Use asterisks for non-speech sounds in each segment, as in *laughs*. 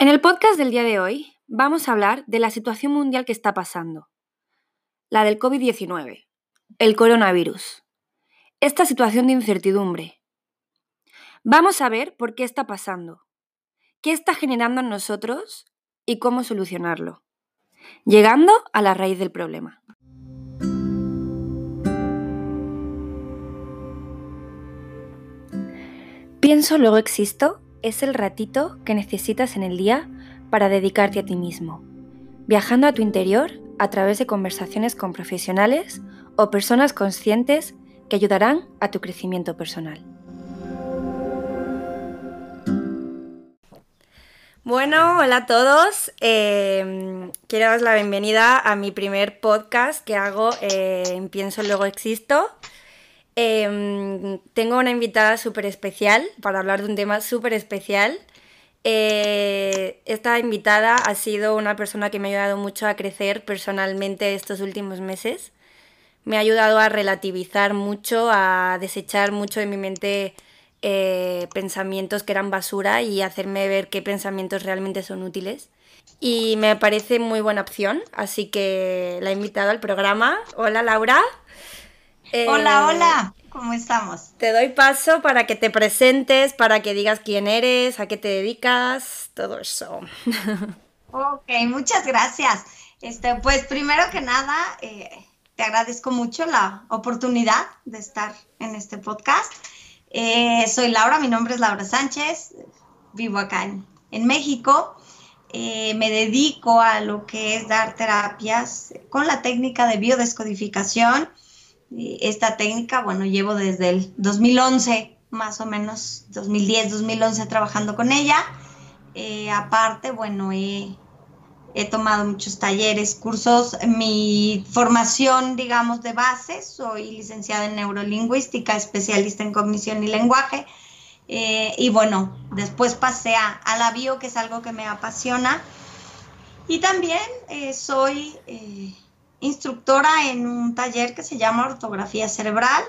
En el podcast del día de hoy vamos a hablar de la situación mundial que está pasando, la del COVID-19, el coronavirus, esta situación de incertidumbre. Vamos a ver por qué está pasando, qué está generando en nosotros y cómo solucionarlo, llegando a la raíz del problema. Pienso, luego existo es el ratito que necesitas en el día para dedicarte a ti mismo, viajando a tu interior a través de conversaciones con profesionales o personas conscientes que ayudarán a tu crecimiento personal. Bueno, hola a todos. Em, quiero daros la bienvenida a mi primer podcast que hago en Pienso Luego Existo. Em, tengo una invitada súper especial para hablar de un tema súper especial. Eh, esta invitada ha sido una persona que me ha ayudado mucho a crecer personalmente estos últimos meses. Me ha ayudado a relativizar mucho, a desechar mucho de mi mente eh, pensamientos que eran basura y hacerme ver qué pensamientos realmente son útiles. Y me parece muy buena opción, así que la he invitado al programa. Hola Laura eh, hola, ¿cómo estamos? Te doy paso para que te presentes, para que digas quién eres, a qué te dedicas, todo eso. *laughs* ok, muchas gracias. Este, pues primero que nada, eh, te agradezco mucho la oportunidad de estar en este podcast. Eh, soy Laura, mi nombre es Laura Sánchez, vivo acá en, en México. me dedico a lo que es dar terapias con la técnica de biodescodificación esta técnica, bueno, llevo desde el 2011, más o menos 2010, 2011 trabajando con ella. Eh, aparte, bueno, he, tomado muchos talleres, cursos. Mi formación, digamos, de base, soy licenciada en neurolingüística, especialista en cognición y lenguaje. Eh, y bueno, después pasé a, la bio, que es algo que me apasiona. Y también eh, soy instructora en un taller que se llama ortografía cerebral.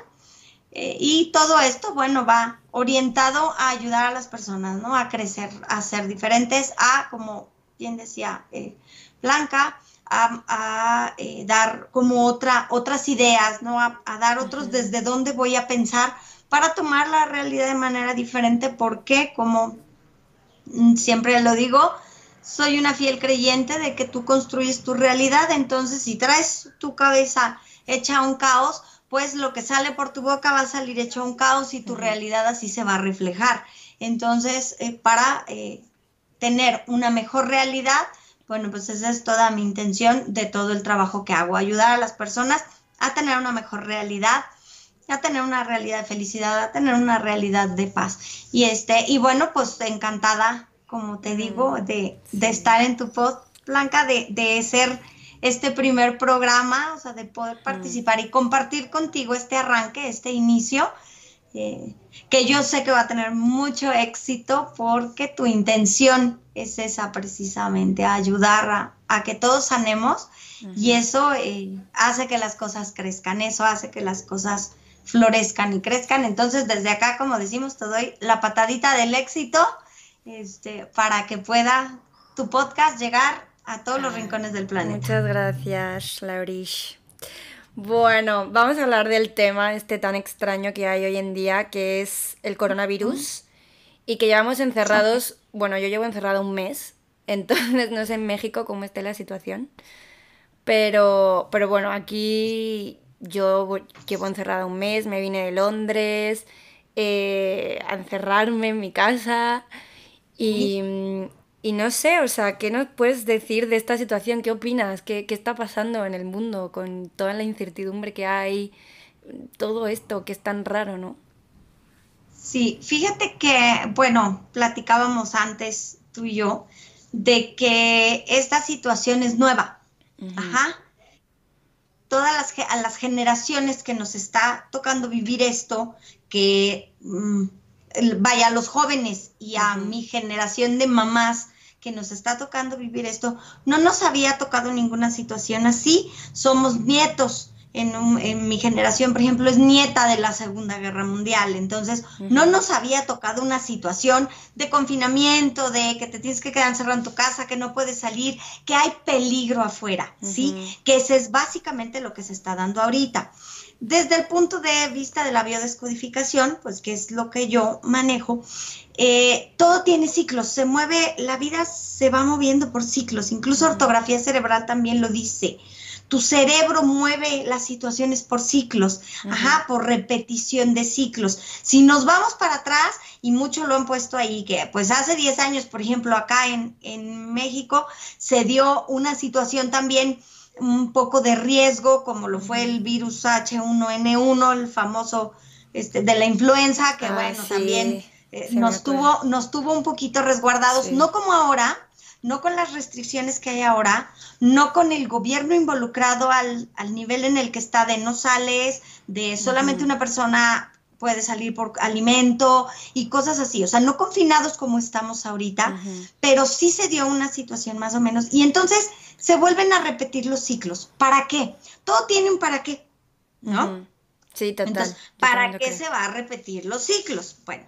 Eh, y todo esto, bueno, va orientado a ayudar a las personas, ¿no? A crecer, a ser diferentes, a, como bien decía eh, Blanca, a, eh, dar como otra, otras ideas, ¿no? A, dar otros desde dónde voy a pensar para tomar la realidad de manera diferente, porque como mm, siempre lo digo, soy una fiel creyente de que tú construyes tu realidad, entonces si traes tu cabeza hecha un caos, pues lo que sale por tu boca va a salir hecho un caos y tu realidad así se va a reflejar. Entonces, eh, para eh, tener una mejor realidad, bueno, pues esa es toda mi intención de todo el trabajo que hago, ayudar a las personas a tener una mejor realidad, a tener una realidad de felicidad, a tener una realidad de paz. Y este, y bueno, pues encantada como te digo, de, estar en tu post, Blanca, de, ser este primer programa, o sea, de poder participar y compartir contigo este arranque, este inicio, eh, que yo sé que va a tener mucho éxito porque tu intención es esa precisamente, ayudar a, que todos sanemos y eso eh, hace que las cosas crezcan, eso hace que las cosas florezcan y crezcan. Entonces, desde acá, como decimos, te doy la patadita del éxito este, para que pueda tu podcast llegar a todos los rincones del planeta. Muchas gracias, Laurish. Bueno, vamos a hablar del tema este tan extraño que hay hoy en día, que es el coronavirus, y que llevamos encerrados, bueno, yo llevo encerrado un mes, *laughs* entonces no sé en México cómo esté la situación, pero, pero bueno, aquí yo llevo encerrada un mes, me vine de Londres eh, a encerrarme en mi casa y, y, no sé, o sea, ¿qué nos puedes decir de esta situación? ¿Qué opinas? ¿Qué, ¿Qué, está pasando en el mundo con toda la incertidumbre que hay? Todo esto que es tan raro, ¿no? Sí, fíjate que, bueno, platicábamos antes tú y yo de que esta situación es nueva. Ajá. Todas las, las generaciones que nos está tocando vivir esto, que mm, vaya, a los jóvenes y a mi generación de mamás que nos está tocando vivir esto, no nos había tocado ninguna situación así, somos nietos. en, mi generación, por ejemplo, es nieta de la Segunda Guerra Mundial, entonces no nos había tocado una situación de confinamiento, de que te tienes que quedar encerrado en tu casa, que no puedes salir, que hay peligro afuera, ¿sí? Que ese es básicamente lo que se está dando ahorita. Desde el punto de vista de la biodescodificación, pues que es lo que yo manejo, eh, todo tiene ciclos, se mueve, la vida se va moviendo por ciclos, incluso ortografía cerebral también lo dice. Tu cerebro mueve las situaciones por ciclos, ajá, por repetición de ciclos. Si nos vamos para atrás, y muchos lo han puesto ahí, que pues hace 10 años, por ejemplo, acá en, en México, se dio una situación también un poco de riesgo, como lo fue el virus H1N1, el famoso este, de la influenza, que ah, bueno, también eh, nos, tuvo, nos tuvo un poquito resguardados, no como ahora, no con las restricciones que hay ahora, no con el gobierno involucrado al, nivel en el que está de no sales, de solamente una persona puede salir por alimento y cosas así, o sea, no confinados como estamos ahorita, pero sí se dio una situación más o menos. Y entonces se vuelven a repetir los ciclos. ¿Para qué? Todo tiene un para qué, ¿no? Sí, total. Entonces, ¿para qué se va a repetir los ciclos? Bueno,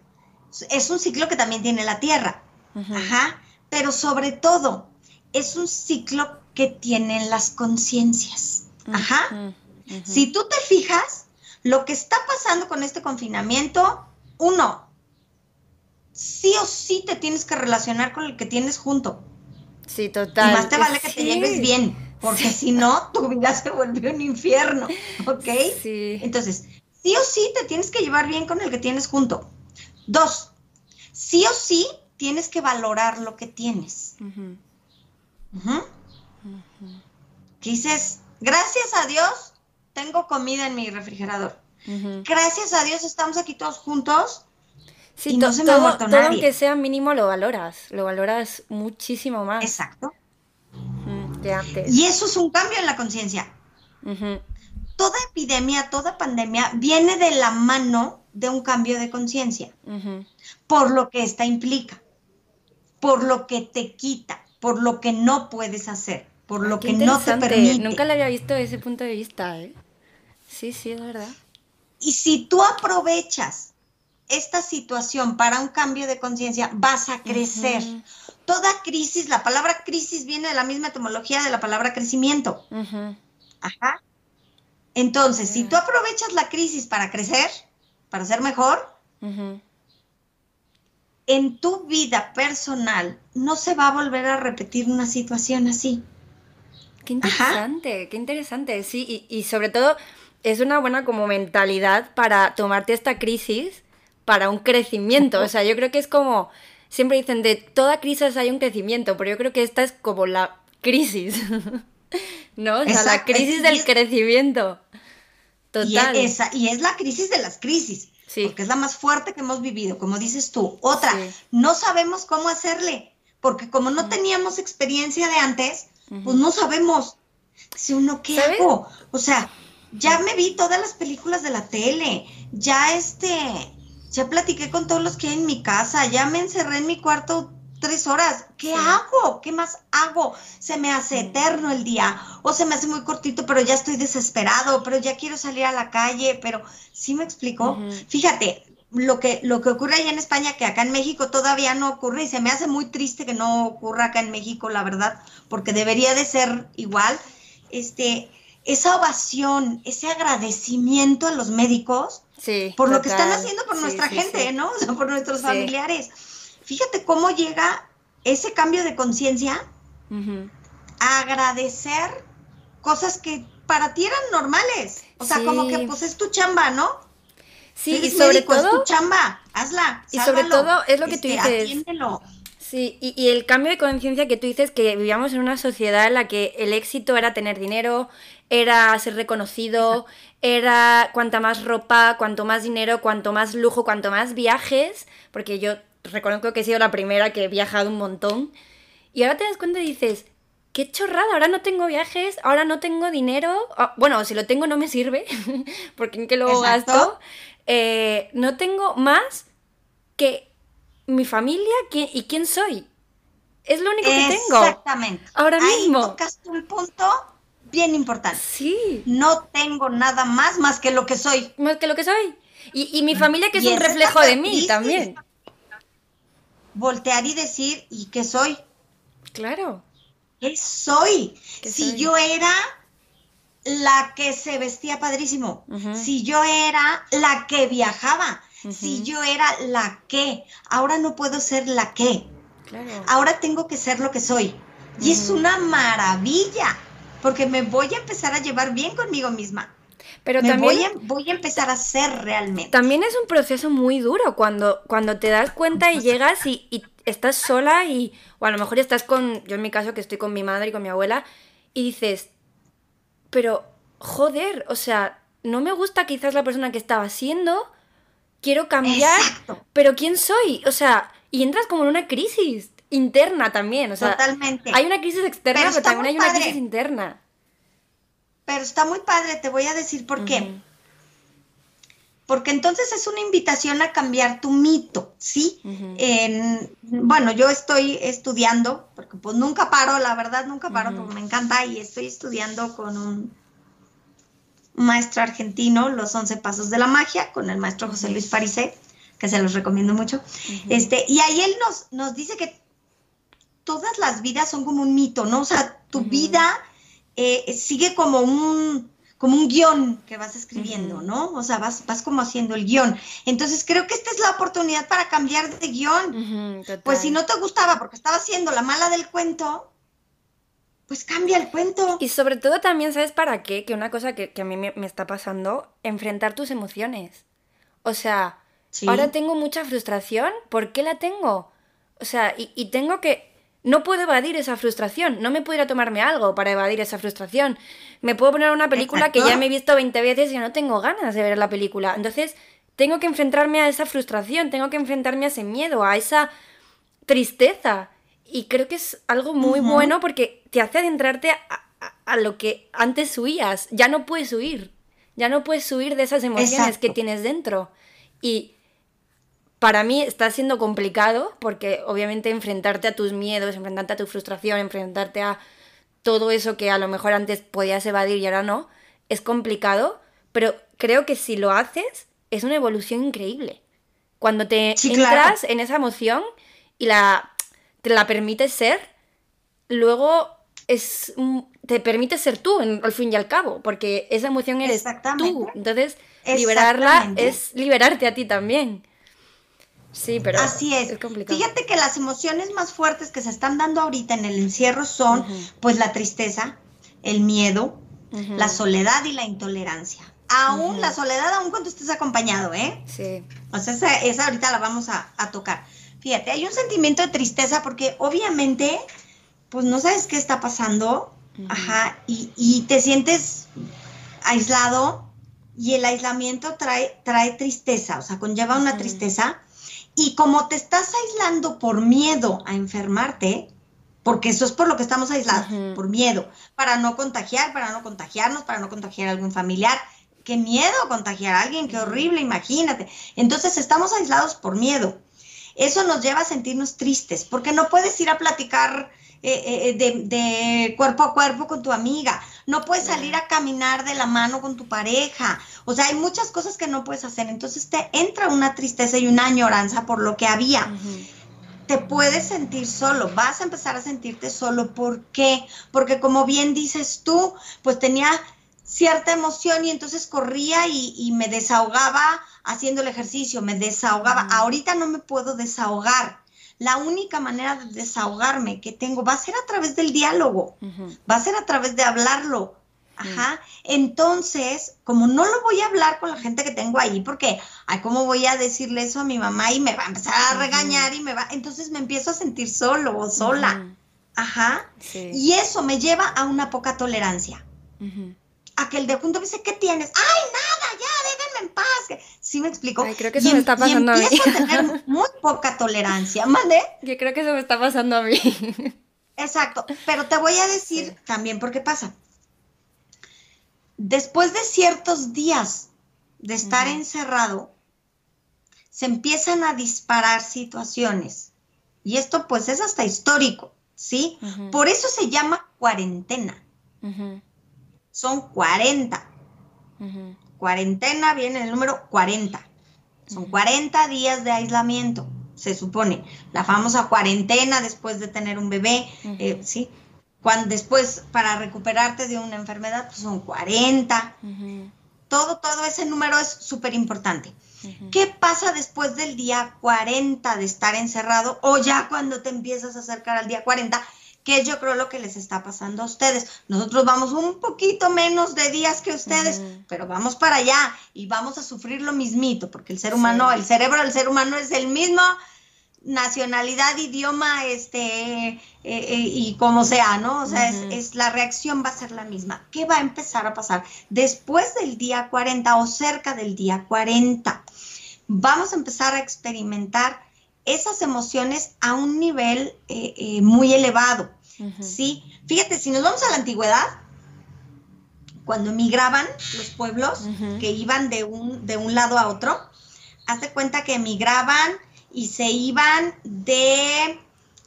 es un ciclo que también tiene la Tierra. Ajá pero sobre todo es un ciclo que tienen las conciencias. Ajá. Si tú te fijas, lo que está pasando con este confinamiento, uno, sí o sí te tienes que relacionar con el que tienes junto. Sí, total. Y más te vale que te lleves bien, porque si no, tu vida se vuelve un infierno, *laughs* ¿ok? Sí. Entonces, sí o sí te tienes que llevar bien con el que tienes junto. Dos, sí o sí tienes que valorar lo que tienes. ¿Qué dices, gracias a Dios, tengo comida en mi refrigerador. Gracias a Dios estamos aquí todos juntos. Sí, y no se me ha muerto todo aunque sea mínimo lo valoras, lo valoras muchísimo más. Exacto. Y eso es un cambio en la conciencia. Toda epidemia, toda pandemia viene de la mano de un cambio de conciencia, por lo que esta implica por lo que te quita, por lo que no puedes hacer, por lo que no te permite. Nunca le había visto desde ese punto de vista, ¿eh? Sí, sí, es verdad. Y si tú aprovechas esta situación para un cambio de conciencia, vas a crecer. Toda crisis, la palabra crisis viene de la misma etimología de la palabra crecimiento. Ajá. Entonces, si tú aprovechas la crisis para crecer, para ser mejor, en tu vida personal no se va a volver a repetir una situación así. Qué interesante, qué interesante, sí, y, sobre todo es una buena como mentalidad para tomarte esta crisis para un crecimiento, o sea, yo creo que es como, siempre dicen, de toda crisis hay un crecimiento, pero yo creo que esta es como la crisis, *laughs* ¿no? O sea, la crisis del crecimiento. Total. Y, y es la crisis de las crisis. Porque es la más fuerte que hemos vivido, como dices tú. Otra, no sabemos cómo hacerle, porque como no teníamos experiencia de antes, pues no sabemos. Si uno, ¿qué hago? O sea, ya me vi todas las películas de la tele, ya este, ya platiqué con todos los que hay en mi casa, ya me encerré en mi cuarto tres horas. ¿Qué hago? ¿Qué más hago? Se me hace eterno el día o se me hace muy cortito, pero ya estoy desesperado, pero ya quiero salir a la calle, pero ¿sí me explico? Fíjate, lo que, lo que ocurre allá en España, que acá en México todavía no ocurre y se me hace muy triste que no ocurra acá en México, la verdad, porque debería de ser igual. Este, esa ovación, ese agradecimiento a los médicos por lo que están haciendo por nuestra gente, ¿no? O sea, por nuestros familiares fíjate cómo llega ese cambio de conciencia a agradecer cosas que para ti eran normales. O sea, como que pues es tu chamba, ¿no? Sí, y sobre todo. Es tu chamba, hazla. Y sobre todo es lo que tú este, dices. Sí, y, y, el cambio de conciencia que tú dices que vivíamos en una sociedad en la que el éxito era tener dinero, era ser reconocido, era cuanta más ropa, cuanto más dinero, cuanto más lujo, cuanto más viajes, porque yo reconozco que he sido la primera que he viajado un montón. Y ahora te das cuenta y dices, qué chorrada, ahora no tengo viajes, ahora no tengo dinero. Ah, bueno, si lo tengo no me sirve, *laughs* porque en qué lo gasto. Eh, no tengo más que mi familia y quién soy. Es lo único que tengo. Exactamente. Ahora Ahí mismo. tocas el punto bien importante. Sí. No tengo nada más más que lo que soy. Más que lo que soy. Y, mi familia que es un reflejo de mí también. Voltear y decir, ¿y qué soy? Claro. ¿Qué soy? si yo era la que se vestía padrísimo, si yo era la que viajaba, si yo era la que, ahora no puedo ser la que. Ahora tengo que ser lo que soy. Y es una maravilla, porque me voy a empezar a llevar bien conmigo misma. Pero también voy a, empezar a ser realmente. También es un proceso muy duro cuando, cuando te das cuenta y llegas y, y, estás sola y, o a lo mejor estás con, yo en mi caso que estoy con mi madre y con mi abuela, y dices, pero joder, o sea, no me gusta quizás la persona que estaba siendo, quiero cambiar, pero ¿quién soy? O sea, y entras como en una crisis interna también, o sea, Totalmente. hay una crisis externa, pero, también hay una crisis interna. Pero está muy padre, te voy a decir por qué. Porque entonces es una invitación a cambiar tu mito, ¿sí? en, bueno, yo estoy estudiando, porque pues nunca paro, la verdad nunca paro, porque me encanta y estoy estudiando con un maestro argentino, Los Once Pasos de la Magia, con el maestro José Luis Parisé, que se los recomiendo mucho. este, y ahí él nos, nos dice que todas las vidas son como un mito, ¿no? O sea, tu vida eh, sigue como un, como un guion que vas escribiendo, ¿no? O sea, vas, vas como haciendo el guion. Entonces creo que esta es la oportunidad para cambiar de guion. pues si no te gustaba porque estaba haciendo la mala del cuento, pues cambia el cuento. Y sobre todo también, ¿sabes para qué? Que una cosa que, a mí me, está pasando, enfrentar tus emociones. O sea, ahora tengo mucha frustración, ¿por qué la tengo? O sea, y, tengo que... No puedo evadir esa frustración, no me puedo ir a tomarme algo para evadir esa frustración. Me puedo poner una película que ya me he visto 20 veces y no tengo ganas de ver la película. Entonces, tengo que enfrentarme a esa frustración, tengo que enfrentarme a ese miedo, a esa tristeza. Y creo que es algo muy bueno porque te hace adentrarte a, lo que antes huías. Ya no puedes huir. Ya no puedes huir de esas emociones que tienes dentro. Y para mí está siendo complicado porque obviamente enfrentarte a tus miedos, enfrentarte a tu frustración, enfrentarte a todo eso que a lo mejor antes podías evadir y ahora no, es complicado, pero creo que si lo haces es una evolución increíble. Cuando te entras en esa emoción y la te la permite ser, luego es te permite ser tú, al fin y al cabo, porque esa emoción eres tú. Entonces, liberarla es liberarte a ti también. Sí, pero así es. Fíjate que las emociones más fuertes que se están dando ahorita en el encierro son, pues, la tristeza, el miedo, la soledad y la intolerancia. Aún la soledad, aún cuando estés acompañado, ¿eh? Sí. O sea, esa, ahorita la vamos a, a tocar. Fíjate, hay un sentimiento de tristeza porque obviamente, pues no sabes qué está pasando, ajá, y, te sientes aislado y el aislamiento trae, trae tristeza, o sea, conlleva una tristeza. Y como te estás aislando por miedo a enfermarte, porque eso es por lo que estamos aislados, por miedo, para no contagiar, para no contagiarnos, para no contagiar a algún familiar. Qué miedo contagiar a alguien, qué horrible, imagínate. Entonces estamos aislados por miedo eso nos lleva a sentirnos tristes, porque no puedes ir a platicar eh, eh, de, cuerpo a cuerpo con tu amiga, no puedes salir a caminar de la mano con tu pareja, o sea, hay muchas cosas que no puedes hacer, entonces te entra una tristeza y una añoranza por lo que había. Te puedes sentir solo, vas a empezar a sentirte solo. ¿Por qué? Porque como bien dices tú, pues tenía cierta emoción y entonces corría y, me desahogaba haciendo el ejercicio, me desahogaba. Ahorita no me puedo desahogar. La única manera de desahogarme que tengo va a ser a través del diálogo, va a ser a través de hablarlo. Ajá. Entonces, como no lo voy a hablar con la gente que tengo ahí, porque, ay, ¿cómo voy a decirle eso a mi mamá y me va a empezar a regañar y me va, entonces me empiezo a sentir solo o sola. Ajá. Y eso me lleva a una poca tolerancia a que el de junto dice, ¿qué tienes? ¡Ay, nada! Ya, en paz. ¿Sí me explico? Ay, creo que eso me está pasando a mí. a *laughs* tener muy poca tolerancia, ¿mande? Yo creo que eso me está pasando a mí. Exacto, pero te voy a decir también por qué pasa. Después de ciertos días de estar encerrado, se empiezan a disparar situaciones. Y esto pues es hasta histórico, ¿sí? Por eso se llama cuarentena. son 40. Cuarentena viene el número 40. Son 40 días de aislamiento, se supone. La famosa cuarentena después de tener un bebé, eh, ¿sí? Cuando después, para recuperarte de una enfermedad, pues son 40. Todo, todo ese número es súper importante. ¿Qué pasa después del día 40 de estar encerrado o ya cuando te empiezas a acercar al día 40? Que es yo creo lo que les está pasando a ustedes. Nosotros vamos un poquito menos de días que ustedes, pero vamos para allá y vamos a sufrir lo mismito, porque el ser humano, el cerebro del ser humano es el mismo nacionalidad, idioma, este, eh, eh, y como sea, ¿no? O sea, es, la reacción va a ser la misma. ¿Qué va a empezar a pasar después del día 40 o cerca del día 40? Vamos a empezar a experimentar esas emociones a un nivel eh, eh, muy elevado, ¿sí? Fíjate, si nos vamos a la antigüedad, cuando emigraban los pueblos que iban de un, de un lado a otro, hazte cuenta que emigraban y se iban de,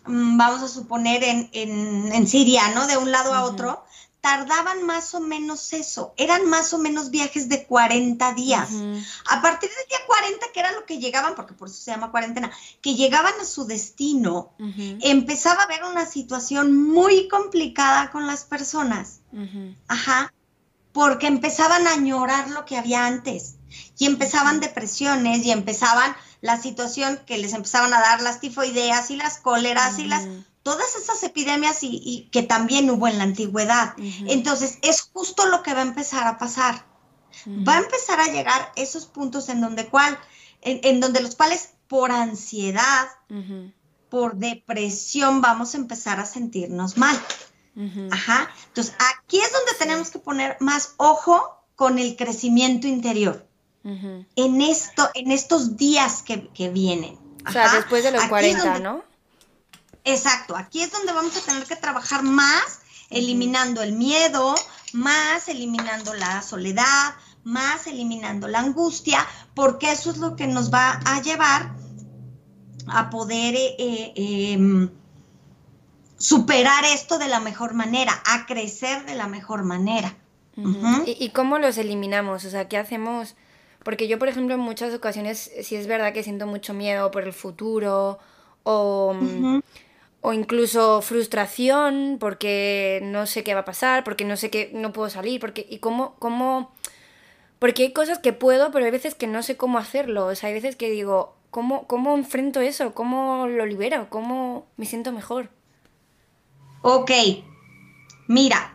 mm, vamos a suponer, en, en, Siria, ¿no? De un lado a otro, tardaban más o menos eso, eran más o menos viajes de 40 días. A partir del día 40, que era lo que llegaban, porque por eso se llama cuarentena, que llegaban a su destino, empezaba a haber una situación muy complicada con las personas. Ajá, porque empezaban a añorar lo que había antes y empezaban depresiones y empezaban la situación que les empezaban a dar las tifoideas y las cóleras y las todas esas epidemias y, que también hubo en la antigüedad. Entonces, es justo lo que va a empezar a pasar. Va a empezar a llegar esos puntos en donde cual, en, donde los cuales por ansiedad, por depresión, vamos a empezar a sentirnos mal. Ajá. Entonces, aquí es donde tenemos que poner más ojo con el crecimiento interior. En esto, en estos días que, vienen. O sea, después de los 40, ¿no? Exacto, aquí es donde vamos a tener que trabajar más, eliminando el miedo, más eliminando la soledad, más eliminando la angustia, porque eso es lo que nos va a llevar a poder eh, eh, em, superar esto de la mejor manera, a crecer de la mejor manera. ¿Y, cómo los eliminamos? O sea, ¿qué hacemos? Porque yo, por ejemplo, en muchas ocasiones sí es verdad que siento mucho miedo por el futuro o, o incluso frustración porque no sé qué va a pasar, porque no sé qué, no puedo salir, porque, y cómo, cómo, porque hay cosas que puedo, pero hay veces que no sé cómo hacerlo, o sea, hay veces que digo, ¿cómo, cómo enfrento eso? ¿Cómo lo libero? ¿Cómo me siento mejor? Ok, mira,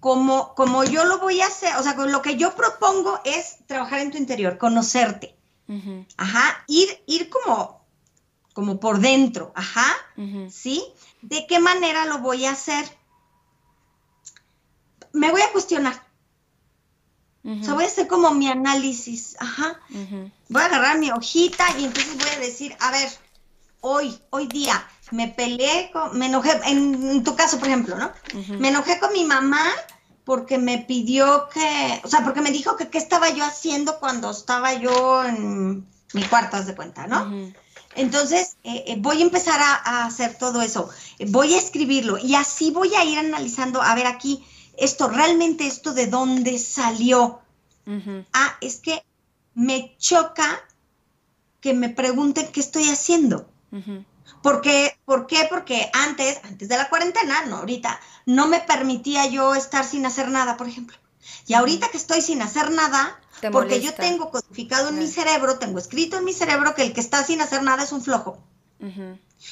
como, como yo lo voy a hacer, o sea, lo que yo propongo es trabajar en tu interior, conocerte. Ajá, ir, ir como como por dentro, ajá, ¿sí? ¿De qué manera lo voy a hacer? Me voy a cuestionar. O sea, voy a hacer como mi análisis, ajá. Voy a agarrar mi hojita y entonces voy a decir, a ver, hoy, hoy día, me peleé con, me enojé, en, tu caso, por ejemplo, ¿no? Me enojé con mi mamá porque me pidió que, o sea, porque me dijo que qué estaba yo haciendo cuando estaba yo en mi cuarto, haz de cuenta, ¿no? Entonces, eh, eh, voy a empezar a, hacer todo eso, voy a escribirlo y así voy a ir analizando, a ver aquí, esto, realmente esto de dónde salió. Ah, es que me choca que me pregunten qué estoy haciendo. ¿Por qué? Porque antes, antes de la cuarentena, no ahorita, no me permitía yo estar sin hacer nada, por ejemplo. Y ahorita que estoy sin hacer nada, porque yo tengo codificado en mi cerebro, tengo escrito en mi cerebro que el que está sin hacer nada es un flojo.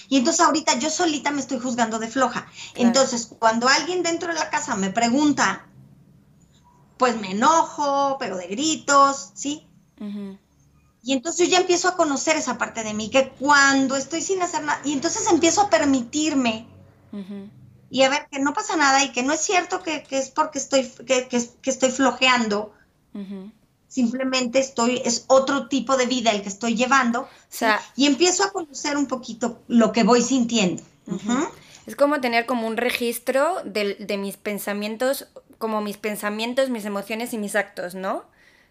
Y entonces ahorita yo solita me estoy juzgando de floja. Entonces, cuando alguien dentro de la casa me pregunta, pues me enojo, pero de gritos, ¿sí? Y entonces yo ya empiezo a conocer esa parte de mí, que cuando estoy sin hacer nada, y entonces empiezo a permitirme y a ver que no pasa nada y que no es cierto que, es porque estoy, que, estoy flojeando. Simplemente estoy, es otro tipo de vida el que estoy llevando. y empiezo a conocer un poquito lo que voy sintiendo. Es como tener como un registro de, mis pensamientos, como mis pensamientos, mis emociones y mis actos, ¿no?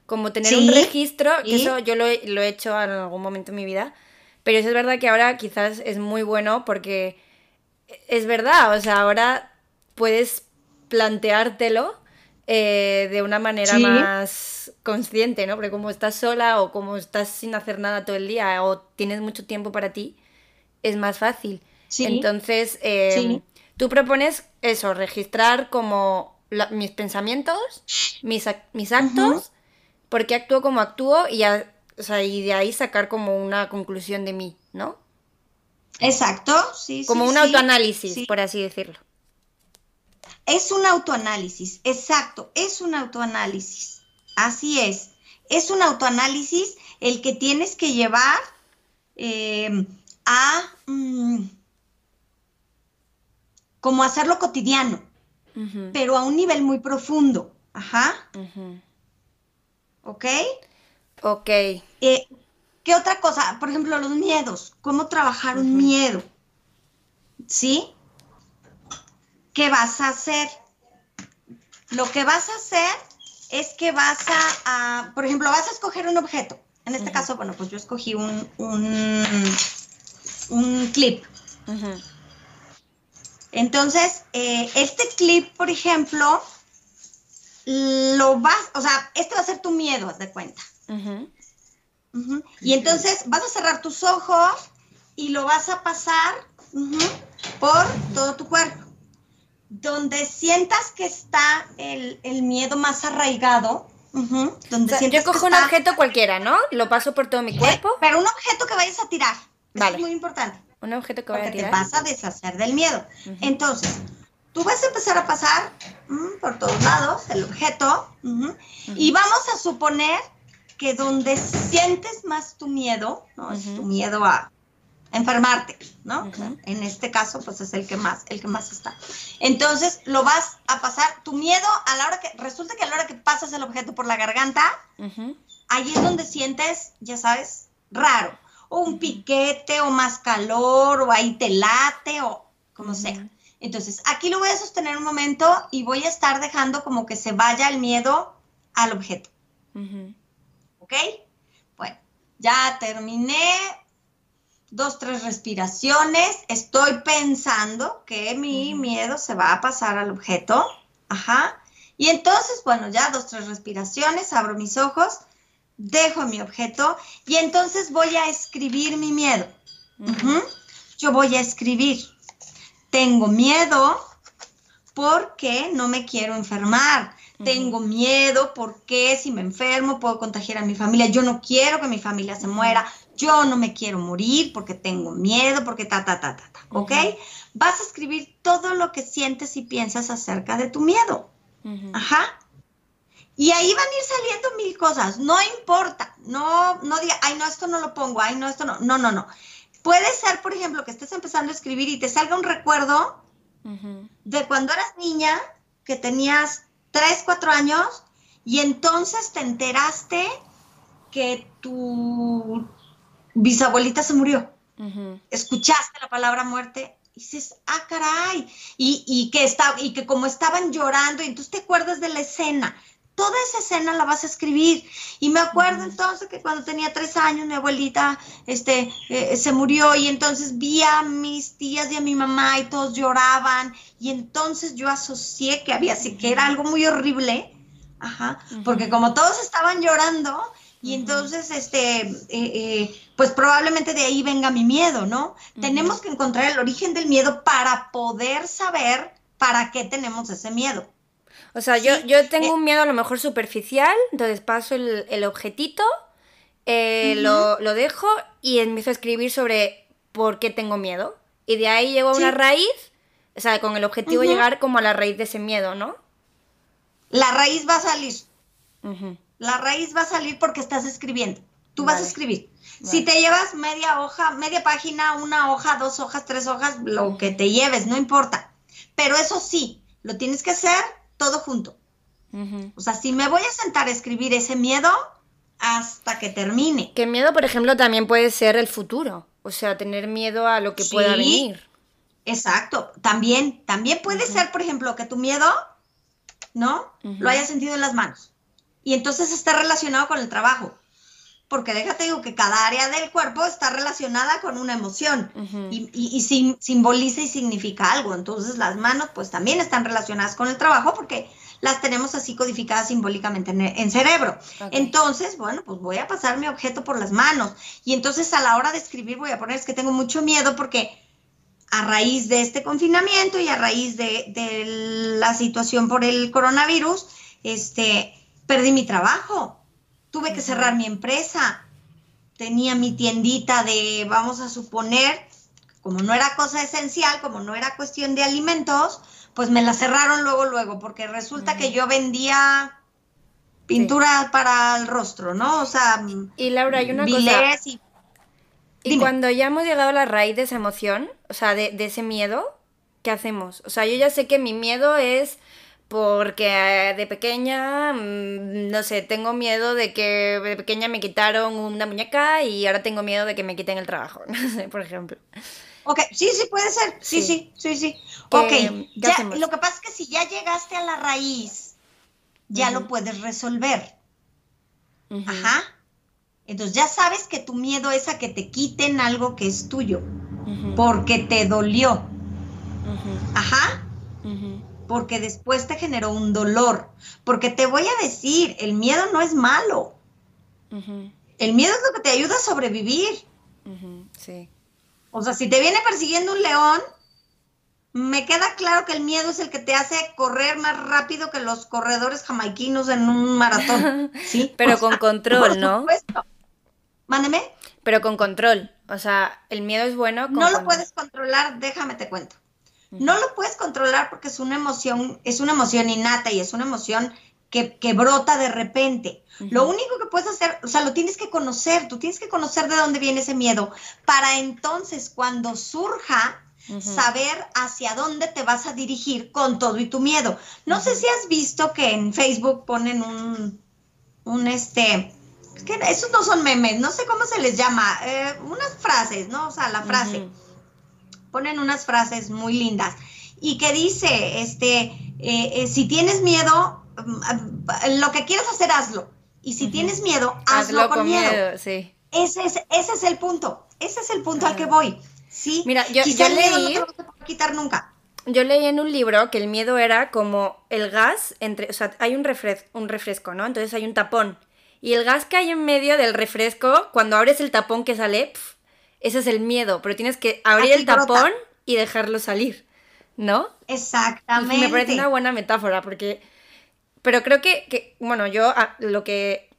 Como tener un registro, que eso yo lo, lo he hecho en algún momento en mi vida, pero eso es verdad que ahora quizás es muy bueno porque es verdad, o sea, ahora puedes planteártelo eh, de una manera más consciente, ¿no? Porque como estás sola o como estás sin hacer nada todo el día o tienes mucho tiempo para ti, es más fácil. Entonces, em, tú propones eso, registrar como mis pensamientos, mis, mis actos, por qué actúo como actúo y, y de ahí sacar como una conclusión de mí, ¿no? Exacto, sí. Como un autoanálisis, por así decirlo. Es un autoanálisis, exacto, es un autoanálisis. Así es. Es un autoanálisis el que tienes que llevar eh, a mm, como hacerlo cotidiano, pero a un nivel muy profundo. Ajá. ¿Ok? Ok. Eh, ¿Qué otra cosa? Por ejemplo, los miedos. ¿Cómo trabajar un miedo? ¿Sí? ¿Qué vas a hacer? Lo que vas a hacer es que vas a, por ejemplo, vas a escoger un objeto. En este caso, bueno, pues yo escogí un, un, clip. Entonces, eh, este clip, por ejemplo, lo vas, o sea, este va a ser tu miedo, haz de cuenta. Y entonces vas a cerrar tus ojos y lo vas a pasar por todo tu cuerpo. Donde sientas que está el, miedo más arraigado, donde yo cojo un objeto cualquiera, ¿no? Lo paso por todo mi cuerpo. pero un objeto que vayas a tirar. Vale. es muy importante. Un objeto que vayas a tirar. te vas a deshacer del miedo. Entonces, tú vas a empezar a pasar mm, por todos lados el objeto y vamos a suponer que donde sientes más tu miedo, ¿no? Es tu miedo a enfermarte, ¿no? En este caso, pues es el que más, el que más está. Entonces, lo vas a pasar, tu miedo a la hora que, resulta que a la hora que pasas el objeto por la garganta, ahí es donde sientes, ya sabes, raro, o un piquete, o más calor, o ahí te late, o como sea. Entonces, aquí lo voy a sostener un momento y voy a estar dejando como que se vaya el miedo al objeto. ¿Ok? Bueno, ya terminé. Dos, tres respiraciones. Estoy pensando que mi miedo se va a pasar al objeto. Ajá. Y entonces, bueno, ya dos, tres respiraciones, abro mis ojos, dejo mi objeto y entonces voy a escribir mi miedo. Yo voy a escribir tengo miedo porque no me quiero enfermar. Tengo miedo porque si me enfermo puedo contagiar a mi familia. Yo no quiero que mi familia se muera. Yo no me quiero morir porque tengo miedo, porque ta, ta, ta, ta, ta. ¿Ok? Vas a escribir todo lo que sientes y piensas acerca de tu miedo. Ajá. Y ahí van a ir saliendo mil cosas. No importa. No, no diga, ay, no, esto no lo pongo. Ay, no, esto no. No, no, no. Puede ser, por ejemplo, que estés empezando a escribir y te salga un recuerdo de cuando eras niña, que tenías 3, 4 años, y entonces te enteraste que tu bisabuelita se murió. Escuchaste la palabra muerte y dices, ah, caray, y, y, que está, y que como estaban llorando, y entonces te acuerdas de la escena, toda esa escena la vas a escribir. Y me acuerdo entonces que cuando tenía tres años mi abuelita este, eh, se murió y entonces vi a mis tías y a mi mamá y todos lloraban y entonces yo asocié que había así que era algo muy horrible, ajá, porque como todos estaban llorando y entonces este, eh, eh, pues probablemente de ahí venga mi miedo, ¿no? Tenemos que encontrar el origen del miedo para poder saber para qué tenemos ese miedo. O sea, yo, yo tengo eh. un miedo a lo mejor superficial, entonces paso el, objetito, eh, lo, dejo y empiezo a escribir sobre por qué tengo miedo. Y de ahí llego a una raíz, o sea, con el objetivo de llegar como a la raíz de ese miedo, ¿no? La raíz va a salir. La raíz va a salir porque estás escribiendo. Tú vas a escribir. Si te llevas media hoja, media página, una hoja, dos hojas, tres hojas, lo que te lleves, no importa. Pero eso sí, lo tienes que hacer todo junto. O sea, si me voy a sentar a escribir ese miedo hasta que termine. Que miedo, por ejemplo, también puede ser el futuro. O sea, tener miedo a lo que pueda venir. Exacto. También, también puede ser, por ejemplo, que tu miedo, ¿no? Lo hayas sentido en las manos. Y entonces está relacionado con el trabajo. Porque déjate digo que cada área del cuerpo está relacionada con una emoción y, simboliza y significa algo. Entonces las manos pues también están relacionadas con el trabajo porque las tenemos así codificadas simbólicamente en, cerebro. Entonces, bueno, pues voy a pasar mi objeto por las manos y entonces a la hora de escribir voy a poner es que tengo mucho miedo porque a raíz de este confinamiento y a raíz de, de la situación por el coronavirus, este, perdí mi trabajo tuve que cerrar mi empresa, tenía mi tiendita de, vamos a suponer, como no era cosa esencial, como no era cuestión de alimentos, pues me la cerraron luego, luego, porque resulta que yo vendía pintura para el rostro, ¿no? O sea, y Laura, hay una cosa. Y, y cuando ya hemos llegado a la raíz de esa emoción, o sea, de, de ese miedo, ¿qué hacemos? O sea, yo ya sé que mi miedo es porque eh, de pequeña, mm, no sé, tengo miedo de que de pequeña me quitaron una muñeca y ahora tengo miedo de que me quiten el trabajo, *laughs* no sé, por ejemplo. Ok, sí, sí, puede ser, sí, sí, sí, sí. Ok, ya, lo que pasa es que si ya llegaste a la raíz, ya lo puedes resolver. Ajá. Entonces ya sabes que tu miedo es a que te quiten algo que es tuyo, porque te dolió. Ajá porque después te generó un dolor. Porque te voy a decir, el miedo no es malo. El miedo es lo que te ayuda a sobrevivir. Sí. O sea, si te viene persiguiendo un león, me queda claro que el miedo es el que te hace correr más rápido que los corredores jamaiquinos en un maratón. *laughs* ¿sí? Pero con control, ¿no? Mándeme. Pero con control. O sea, el miedo es bueno. no lo puedes controlar, déjame te cuento. No lo puedes controlar porque es una emoción, es una emoción innata y es una emoción que, brota de repente. Lo único que puedes hacer, o sea, lo tienes que conocer, tú tienes que conocer de dónde viene ese miedo para entonces cuando surja, saber hacia dónde te vas a dirigir con todo y tu miedo. No sé si has visto que en Facebook ponen un, un este, es que esos no son memes, no sé cómo se les llama, eh, unas frases, ¿no? O sea, la frase ponen unas frases muy lindas y que dice, este, eh, eh, si tienes miedo, mm, lo que quieras hacer, hazlo. Y si tienes miedo, hazlo, con, miedo. sí. ese, es, ese es el punto, ese es el punto al que voy. Sí, Mira, yo, leí, no te lo quitar nunca. Yo leí en un libro que el miedo era como el gas entre, o sea, hay un, un refresco, ¿no? Entonces hay un tapón. Y el gas que hay en medio del refresco, cuando abres el tapón que sale, ese es el miedo, pero tienes que abrir el tapón y dejarlo salir, ¿no? Exactamente. me parece una buena metáfora porque... Pero creo que, bueno, yo ah, lo que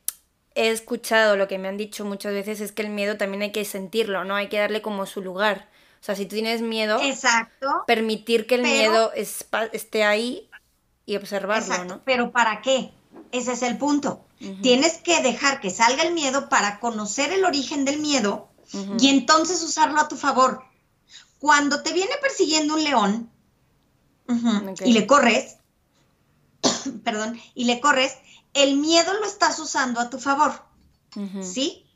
he escuchado, lo que me han dicho muchas veces es que el miedo también hay que sentirlo, ¿no? Hay que darle como su lugar. O sea, si tú tienes miedo, Exacto, permitir que el miedo esté ahí y observarlo, ¿no? Pero ¿para qué? Ese es el punto. Tienes que dejar que salga el miedo para conocer el origen del miedo y entonces usarlo a tu favor. Cuando te viene persiguiendo un león y le corres, *coughs* perdón, y le corres, el miedo lo estás usando a tu favor. ¿Sí?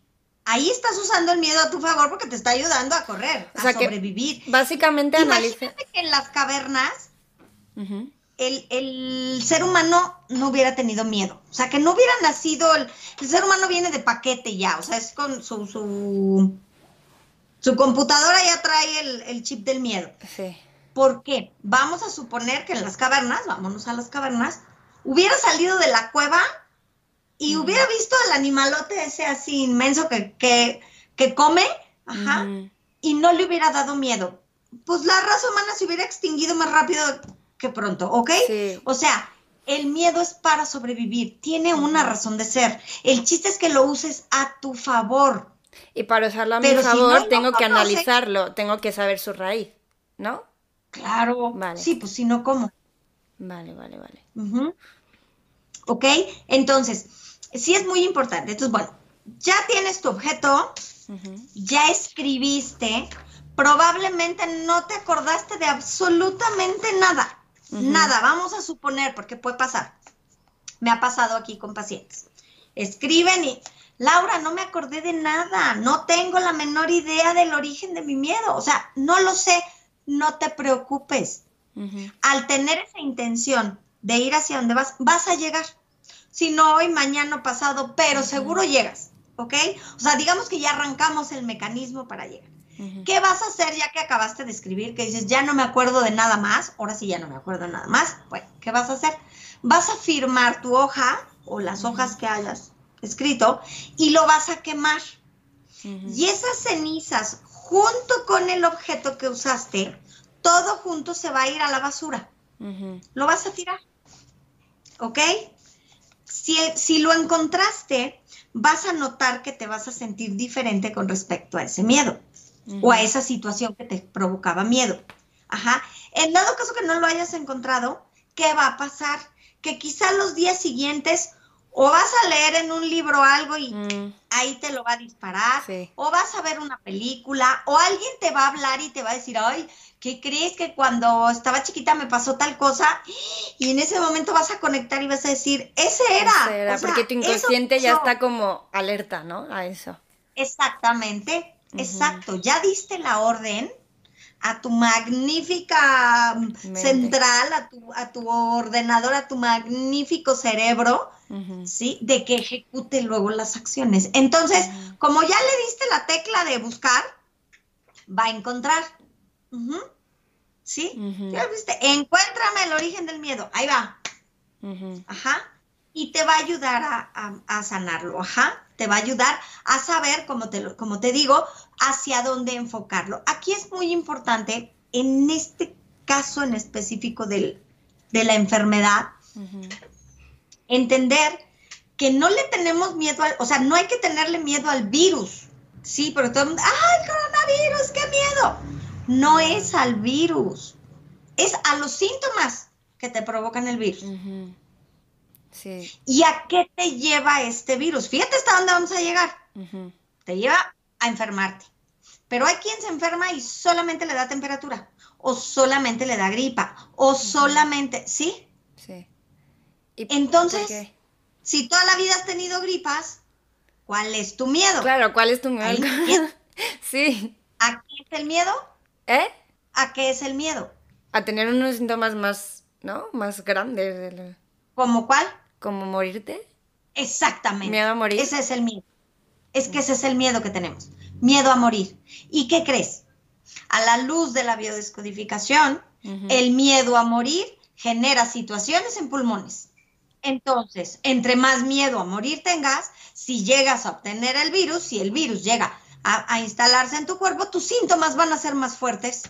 Ahí estás usando el miedo a tu favor porque te está ayudando a correr, a sobrevivir. básicamente Imagínate que en las cavernas el, ser humano no hubiera tenido miedo. O sea, que no hubiera nacido, el, ser humano viene de paquete ya, o sea, es con su, su, su computadora ya trae el, chip del miedo. Sí. ¿Por qué? Vamos a suponer que en las cavernas, vámonos a las cavernas, hubiera salido de la cueva y hubiera visto al animalote ese así inmenso que, que, come, ajá, y no le hubiera dado miedo. Pues la raza humana se hubiera extinguido más rápido que pronto, ¿ok? O sea, el miedo es para sobrevivir, tiene una razón de ser. El chiste es que lo uses a tu favor. Y para usarlo a mi favor, tengo que analizarlo, tengo que saber su raíz, ¿no? Claro. Vale. Sí, pues si no, ¿cómo? Vale, vale, vale. ¿Ok? Entonces, sí es muy importante. Entonces, bueno, ya tienes tu objeto, ya escribiste, probablemente no te acordaste de absolutamente nada. Nada, vamos a suponer, porque puede pasar. Me ha pasado aquí con pacientes. Escriben y, Laura, no me acordé de nada, no tengo la menor idea del origen de mi miedo, o sea, no lo sé, no te preocupes. Al tener esa intención de ir hacia donde vas, vas a llegar. Si no hoy, mañana, pasado, pero seguro llegas, ¿ok? O sea, digamos que ya arrancamos el mecanismo para llegar. ¿Qué vas a hacer ya que acabaste de escribir? Que dices, ya no me acuerdo de nada más, ahora sí ya no me acuerdo de nada más. Bueno, ¿qué vas a hacer? Vas a firmar tu hoja o las hojas que hayas escrito y lo vas a quemar. Y esas cenizas, junto con el objeto que usaste, todo junto se va a ir a la basura. Lo vas a tirar. ¿Ok? Si, si, lo encontraste, vas a notar que te vas a sentir diferente con respecto a ese miedo o a esa situación que te provocaba miedo. Ajá. En dado caso que no lo hayas encontrado, ¿qué va a pasar? Que quizá los días siguientes o vas a leer en un libro algo y mm. ahí te lo va a disparar, o vas a ver una película, o alguien te va a hablar y te va a decir, ay, ¿qué crees que cuando estaba chiquita me pasó tal cosa? Y en ese momento vas a conectar y vas a decir, ese era. porque tu inconsciente ya está como alerta, ¿no? A eso. Exactamente, exacto. Ya diste la orden a tu magnífica central, a tu, a tu ordenador, a tu magnífico cerebro, ¿sí? De que ejecute luego las acciones. Entonces, como ya le diste la tecla de buscar, va a encontrar. ¿Sí? ¿Ya viste? Encuéntrame el origen del miedo. Ahí va. Ajá. Y te va a ayudar a, sanarlo. Ajá. Te va a ayudar a saber, como te, como te digo, hacia dónde enfocarlo. Aquí es muy importante, en este caso en específico de la enfermedad, entender que no le tenemos miedo al, o sea, no hay que tenerle miedo al virus, sí, pero todo el mundo, ¡ay, coronavirus, qué miedo! No es al virus, es a los síntomas que te provocan el virus. Sí. ¿Y a qué te lleva este virus? Fíjate hasta dónde vamos a llegar. Te lleva a enfermarte. Pero hay quien se enferma y solamente le da temperatura, o solamente le da gripa, o solamente, ¿sí? Sí. Entonces, si toda la vida has tenido gripas, ¿cuál es tu miedo? Claro, ¿cuál es tu miedo? *laughs* sí. ¿A qué es el miedo? ¿Eh? ¿A qué es el miedo? A tener unos síntomas más, ¿no? Más grandes. ¿Como cuál? ¿Como morirte? Exactamente. Miedo a morir. Ese es el miedo. Es que ese es el miedo que tenemos. Miedo a morir. ¿Y qué crees? A la luz de la biodescodificación, el miedo a morir genera situaciones en pulmones. Entonces, entre más miedo a morir tengas, si llegas a obtener el virus, si el virus llega a, instalarse en tu cuerpo, tus síntomas van a ser más fuertes.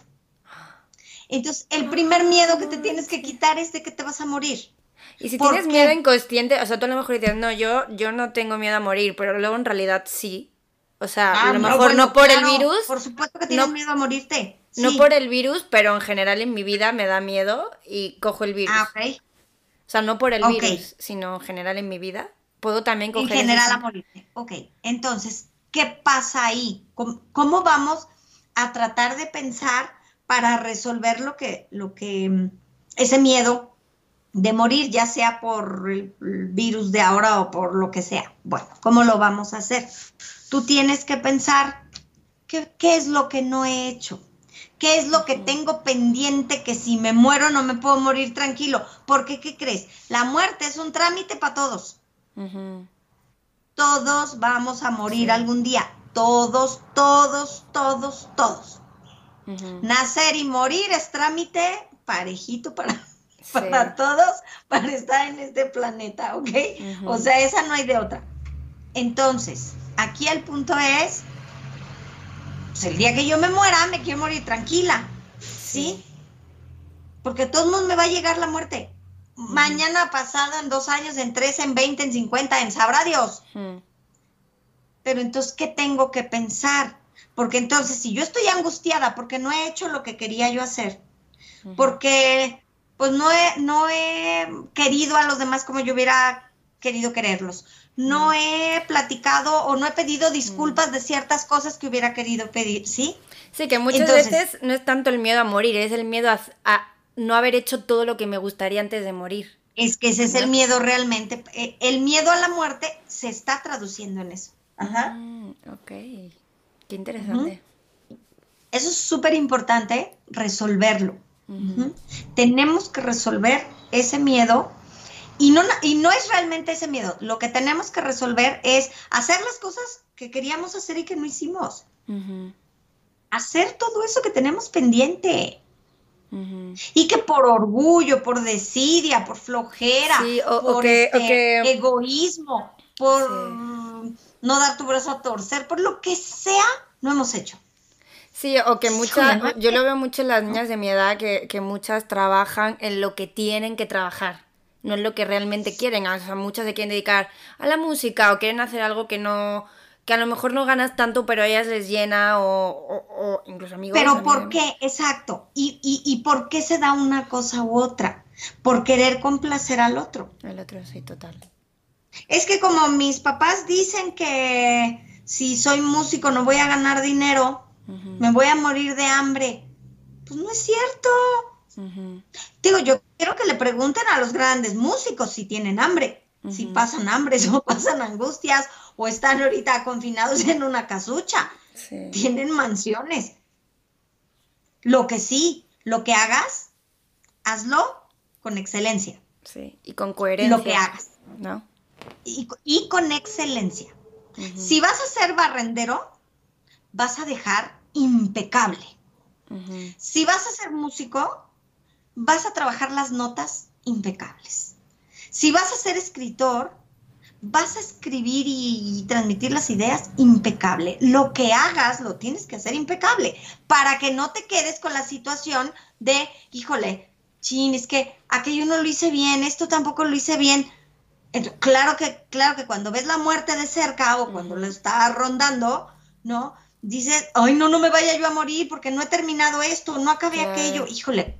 Entonces, el primer miedo que te tienes que quitar es de que te vas a morir. Y si tienes miedo inconsciente, o sea, tú a lo mejor dices, no, yo, yo no tengo miedo a morir, pero luego en realidad sí. O sea, a ah, lo mejor no por el virus. Por supuesto que tienes miedo a morirte. No por el virus, pero en general en mi vida me da miedo y cojo el virus. Ah, ok. O sea, no por el virus, sino en general en mi vida. Puedo también coger. En general a morirte. Ok. Entonces, ¿qué pasa ahí? ¿Cómo, vamos a tratar de pensar para resolver lo que, lo que, mm, ese miedo de morir, ya sea por el virus de ahora o por lo que sea? Bueno, ¿cómo lo vamos a hacer? Tú tienes que pensar qué, qué es lo que no he hecho ¿Qué es lo que tengo pendiente que si me muero no me puedo morir tranquilo? Porque, ¿qué crees? La muerte es un trámite para todos. Todos vamos a morir algún día. Todos, todos, todos, todos. Nacer y morir es trámite parejito para, para todos, para estar en este planeta, ¿ok? O sea, esa no hay de otra. Entonces, aquí el punto es pues el día que yo me muera, me quiero morir tranquila, ¿sí? Porque todo el mundo me va a llegar la muerte. Mañana, pasado, en dos años, en tres, en veinte, en cincuenta, en sabrá Dios. Pero entonces, ¿qué tengo que pensar? Porque entonces, si yo estoy angustiada porque no he hecho lo que quería yo hacer, porque pues no he, no he querido a los demás como yo hubiera querido quererlos, no he platicado o no he pedido disculpas de ciertas cosas que hubiera querido pedir, ¿sí? Sí, que muchas veces no es tanto el miedo a morir, es el miedo a, no haber hecho todo lo que me gustaría antes de morir. Es que ese es el miedo realmente. Eh, el miedo a la muerte se está traduciendo en eso. Ajá. Mm, ok, qué interesante. Eso es súper importante, resolverlo. Tenemos que resolver ese miedo Y no, y no es realmente ese miedo. Lo que tenemos que resolver es hacer las cosas que queríamos hacer y que no hicimos. Hacer todo eso que tenemos pendiente. Y que por orgullo, por desidia, por flojera, por este, egoísmo, por no dar tu brazo a torcer, por lo que sea, no hemos hecho. Sí, o que muchas, yo lo veo mucho en las niñas de mi edad, que, que, muchas trabajan en lo que tienen que trabajar, no en lo que realmente quieren. O sea, muchas se quieren dedicar a la música o quieren hacer algo que no, que a lo mejor no ganas tanto, pero a ellas les llena o, incluso amigos. Pero ¿por qué? Exacto. ¿Y, y, y por qué se da una cosa u otra? Por querer complacer al otro. El otro, sí, total. Es que como mis papás dicen que si soy músico no voy a ganar dinero, me voy a morir de hambre. Pues no es cierto. Digo, yo quiero que le pregunten a los grandes músicos si tienen hambre, si pasan hambre *laughs* o pasan angustias o están ahorita confinados en una casucha. Tienen mansiones. Lo que sí, lo que hagas, hazlo con excelencia. Sí, y con coherencia. Lo que hagas. ¿No? Y, con excelencia. Si vas a ser barrendero, vas a dejar impecable. Si vas a ser músico, vas a trabajar las notas impecables. Si vas a ser escritor, vas a escribir y, transmitir las ideas impecable. Lo que hagas lo tienes que hacer impecable para que no te quedes con la situación de, híjole, chin, es que aquello no lo hice bien, esto tampoco lo hice bien. claro que, claro que cuando ves la muerte de cerca o cuando lo está rondando, ¿no? Dices, ay, no, no me vaya yo a morir porque no he terminado esto, no acabé aquello. Híjole,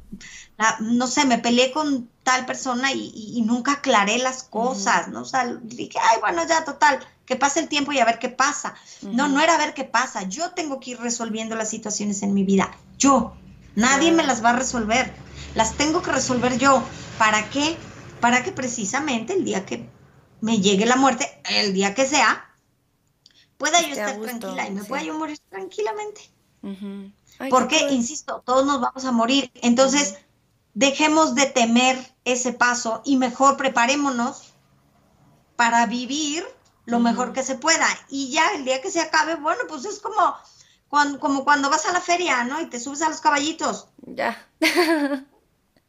no sé, me peleé con tal persona y, nunca aclaré las cosas, ¿no? O sea, dije, ay, bueno, ya, total, que pase el tiempo y a ver qué pasa. No, no era a ver qué pasa, yo tengo que ir resolviendo las situaciones en mi vida, yo, nadie me las va a resolver, las tengo que resolver yo. ¿Para qué? Para que precisamente el día que me llegue la muerte, el día que sea, pueda yo estar tranquila y me pueda yo morir tranquilamente. Porque, insisto, todos nos vamos a morir. Entonces, dejemos de temer ese paso y mejor preparémonos para vivir lo mejor que se pueda. Y ya el día que se acabe, bueno, pues es como cuando, como cuando vas a la feria, ¿no? Y te subes a los caballitos. Ya. *laughs*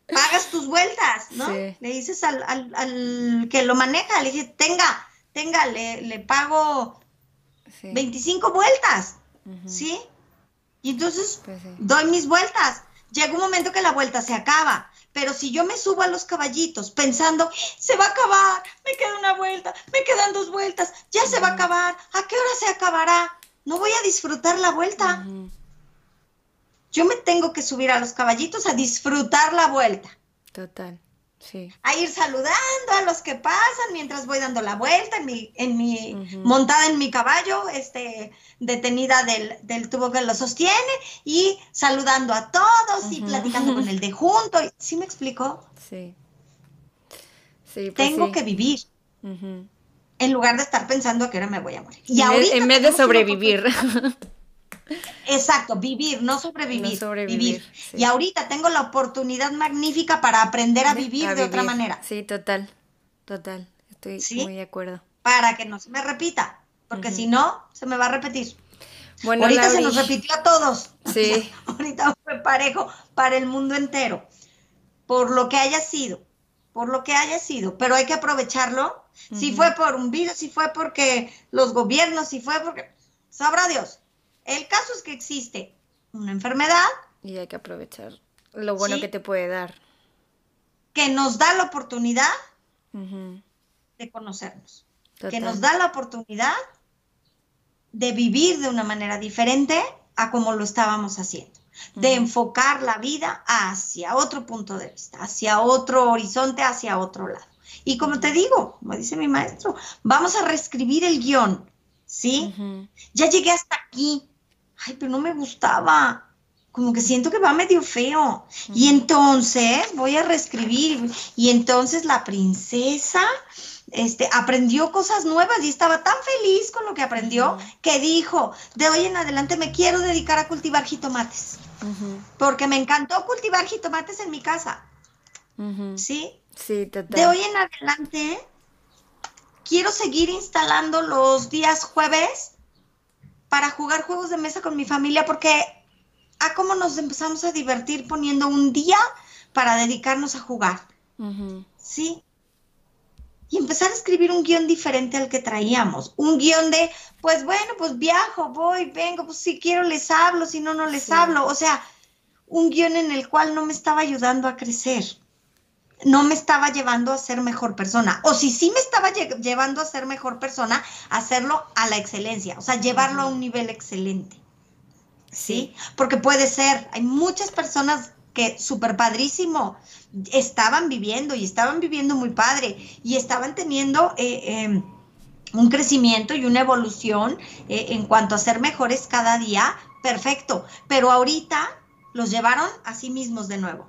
Pagas tus vueltas, ¿no? Le dices al, que lo maneja, le dices, tenga, tenga, le, pago 25 vueltas, ¿sí? Y entonces pues doy mis vueltas llega un momento que la vuelta se acaba. Pero si yo me subo a los caballitos pensando, se va a acabar, me queda una vuelta, me quedan dos vueltas, ya se va a acabar, ¿a qué hora se acabará? No voy a disfrutar la vuelta. Yo me tengo que subir a los caballitos a disfrutar la vuelta. Total. A ir saludando a los que pasan mientras voy dando la vuelta en mi, en mi montada en mi caballo, este, detenida del, tubo que lo sostiene, y saludando a todos y platicando con el de junto. ¿Sí me explicó? Sí. Pues tengo que vivir. En lugar de estar pensando a qué hora me voy a morir. Y en vez de sobrevivir. *laughs* Exacto, vivir, no sobrevivir. Vivir. Y ahorita tengo la oportunidad magnífica para aprender a vivir de, otra manera. Sí, total, total. Estoy muy de acuerdo. Para que no se me repita, porque si no, se me va a repetir. Bueno, ahorita se nos repitió a todos. Sí. *laughs* ahorita fue parejo para el mundo entero. Por lo que haya sido, por lo que haya sido, pero hay que aprovecharlo. Si fue por un virus, si fue porque los gobiernos, si fue porque sabrá Dios. El caso es que existe una enfermedad. Y hay que aprovechar lo bueno que te puede dar. Que nos da la oportunidad de conocernos. Que nos da la oportunidad de vivir de una manera diferente a como lo estábamos haciendo. De enfocar la vida hacia otro punto de vista, hacia otro horizonte, hacia otro lado. Y como te digo, como dice mi maestro, vamos a reescribir el guion, ¿sí? Ya llegué hasta aquí, ay, pero no me gustaba. Como que siento que va medio feo. Y entonces voy a reescribir. Y entonces la princesa este, aprendió cosas nuevas y estaba tan feliz con lo que aprendió que dijo, de hoy en adelante me quiero dedicar a cultivar jitomates. Porque me encantó cultivar jitomates en mi casa. ¿Sí? Sí, total. De hoy en adelante, quiero seguir instalando los días jueves para jugar juegos de mesa con mi familia porque a cómo nos empezamos a divertir poniendo un día para dedicarnos a jugar. Sí. Y empezar a escribir un guion diferente al que traíamos. Un guion de, pues bueno, pues viajo, voy, vengo, pues si quiero les hablo, si no, no les hablo. O sea, un guion en el cual no me estaba ayudando a crecer. No me estaba llevando a ser mejor persona. O si sí me estaba llevando a ser mejor persona, hacerlo a la excelencia. O sea, llevarlo a un nivel excelente. ¿Sí? Porque puede ser, hay muchas personas que súper padrísimo, estaban viviendo y estaban viviendo muy padre y estaban teniendo eh, em, un crecimiento y una evolución eh, en cuanto a ser mejores cada día, perfecto, pero ahorita los llevaron a sí mismos de nuevo.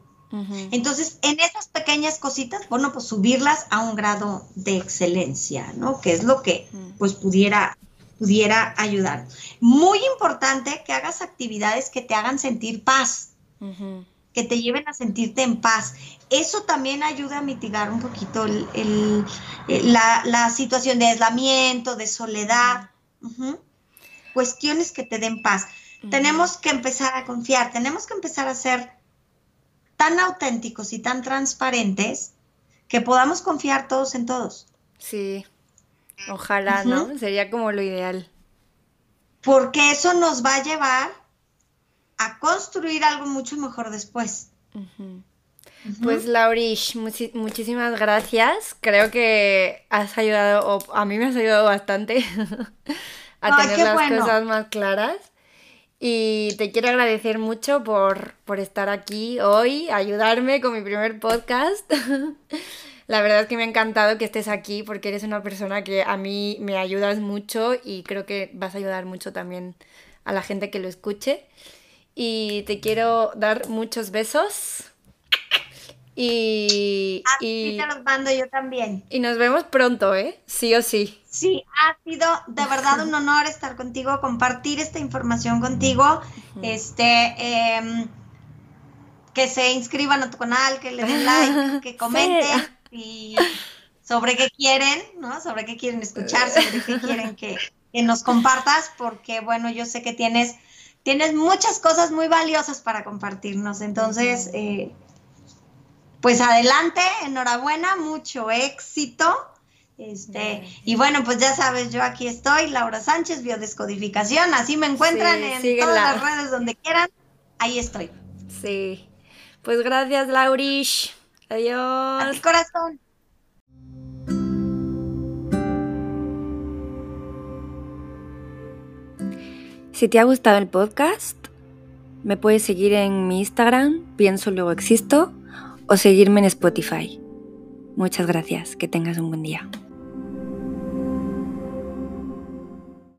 Entonces, en esas pequeñas cositas, bueno, pues subirlas a un grado de excelencia, ¿no? Que es lo que pues pudiera pudiera ayudar. Muy importante que hagas actividades que te hagan sentir paz que te lleven a sentirte en paz. Eso también ayuda a mitigar un poquito el, la, situación de aislamiento, de soledad. Cuestiones que te den paz. Tenemos que empezar a confiar, tenemos que empezar a ser tan auténticos y tan transparentes que podamos confiar todos en todos. Sí, ojalá, ¿no? Sería como lo ideal. Porque eso nos va a llevar a construir algo mucho mejor después. Pues Laurish, muchísimas gracias. Creo que has ayudado, o a mí me has ayudado bastante *laughs* a tener las cosas más claras. Y te quiero agradecer mucho por, por estar aquí hoy, ayudarme con mi primer podcast. *laughs* La verdad es que me ha encantado que estés aquí porque eres una persona que a mí me ayudas mucho y creo que vas a ayudar mucho también a la gente que lo escuche. Y te quiero dar muchos besos. Y, y te los mando yo también. Y nos vemos pronto, ¿eh? Sí o sí. Sí, ha sido de verdad un honor estar contigo, compartir esta información contigo. Este, em, que se inscriban a tu canal, que le den like, *laughs* que comenten *laughs* y sobre qué quieren, ¿no? Sobre qué quieren escuchar, sobre qué quieren que, que nos compartas, porque bueno, yo sé que tienes tienes muchas cosas muy valiosas para compartirnos. Entonces, eh, pues adelante, enhorabuena, mucho éxito. Este, y bueno, pues ya sabes, yo aquí estoy, Laura Sánchez, Biodescodificación, así me encuentran en todas las redes donde quieran, ahí estoy. Sí. Pues gracias, Laurish. Adiós. A corazón. Si te ha gustado el podcast, me puedes seguir en mi Instagram, pienso luego existo, o seguirme en Spotify. Muchas gracias, que tengas un buen día.